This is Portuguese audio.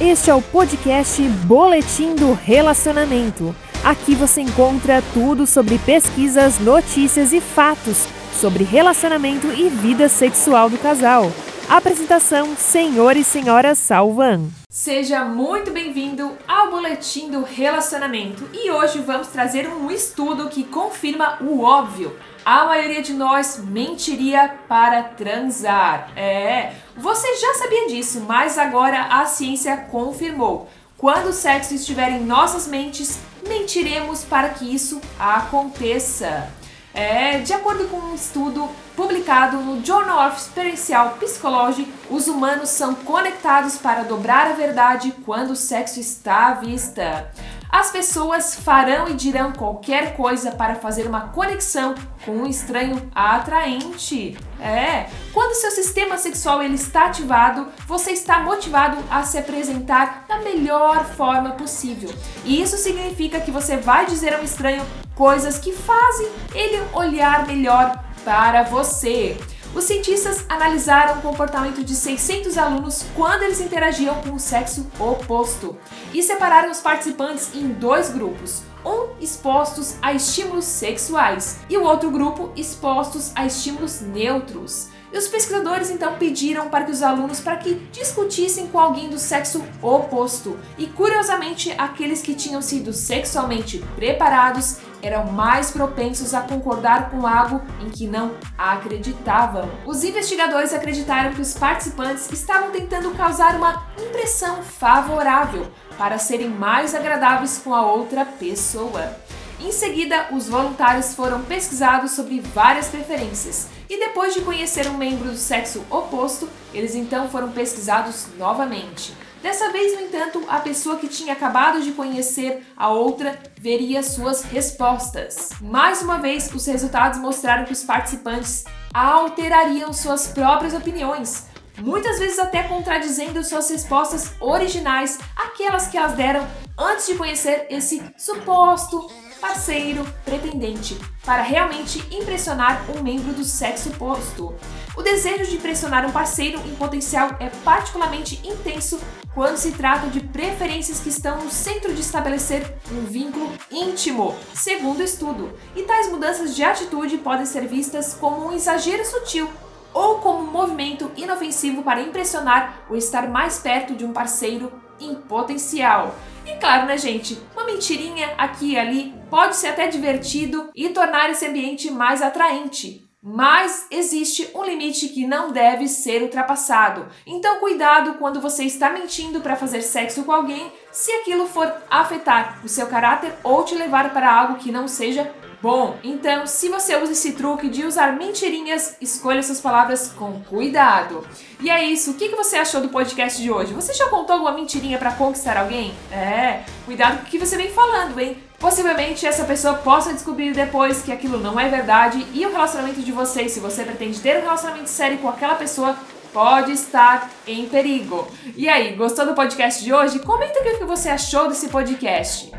Este é o podcast Boletim do Relacionamento. Aqui você encontra tudo sobre pesquisas, notícias e fatos sobre relacionamento e vida sexual do casal. Apresentação: Senhor e Senhora Salvan. Seja muito bem-vindo ao Boletim do Relacionamento e hoje vamos trazer um estudo que confirma o óbvio. A maioria de nós mentiria para transar. É, você já sabia disso, mas agora a ciência confirmou. Quando o sexo estiver em nossas mentes, mentiremos para que isso aconteça. É, de acordo com um estudo publicado no Journal of Experiential Psychology, os humanos são conectados para dobrar a verdade quando o sexo está à vista. As pessoas farão e dirão qualquer coisa para fazer uma conexão com um estranho atraente. É, quando seu sistema sexual ele está ativado, você está motivado a se apresentar da melhor forma possível. E isso significa que você vai dizer a um estranho coisas que fazem ele olhar melhor para você. Os cientistas analisaram o comportamento de 600 alunos quando eles interagiam com o sexo oposto e separaram os participantes em dois grupos, um expostos a estímulos sexuais e o outro grupo expostos a estímulos neutros. E os pesquisadores então pediram para que os alunos para que discutissem com alguém do sexo oposto. E curiosamente, aqueles que tinham sido sexualmente preparados eram mais propensos a concordar com algo em que não acreditavam. Os investigadores acreditaram que os participantes estavam tentando causar uma impressão favorável para serem mais agradáveis com a outra pessoa. Em seguida, os voluntários foram pesquisados sobre várias preferências e depois de conhecer um membro do sexo oposto, eles então foram pesquisados novamente. Dessa vez, no entanto, a pessoa que tinha acabado de conhecer a outra veria suas respostas. Mais uma vez, os resultados mostraram que os participantes alterariam suas próprias opiniões, muitas vezes até contradizendo suas respostas originais, aquelas que elas deram antes de conhecer esse suposto parceiro, pretendente, para realmente impressionar um membro do sexo oposto. O desejo de impressionar um parceiro em potencial é particularmente intenso quando se trata de preferências que estão no centro de estabelecer um vínculo íntimo, segundo o estudo. E tais mudanças de atitude podem ser vistas como um exagero sutil ou como um movimento inofensivo para impressionar ou estar mais perto de um parceiro em potencial. E claro, né, gente? Uma mentirinha aqui e ali pode ser até divertido e tornar esse ambiente mais atraente. Mas existe um limite que não deve ser ultrapassado. Então, cuidado quando você está mentindo para fazer sexo com alguém, se aquilo for afetar o seu caráter ou te levar para algo que não seja Bom, então se você usa esse truque de usar mentirinhas, escolha suas palavras com cuidado. E é isso, o que você achou do podcast de hoje? Você já contou alguma mentirinha para conquistar alguém? É, cuidado com o que você vem falando, hein? Possivelmente essa pessoa possa descobrir depois que aquilo não é verdade e o relacionamento de vocês, se você pretende ter um relacionamento sério com aquela pessoa, pode estar em perigo. E aí, gostou do podcast de hoje? Comenta o que você achou desse podcast.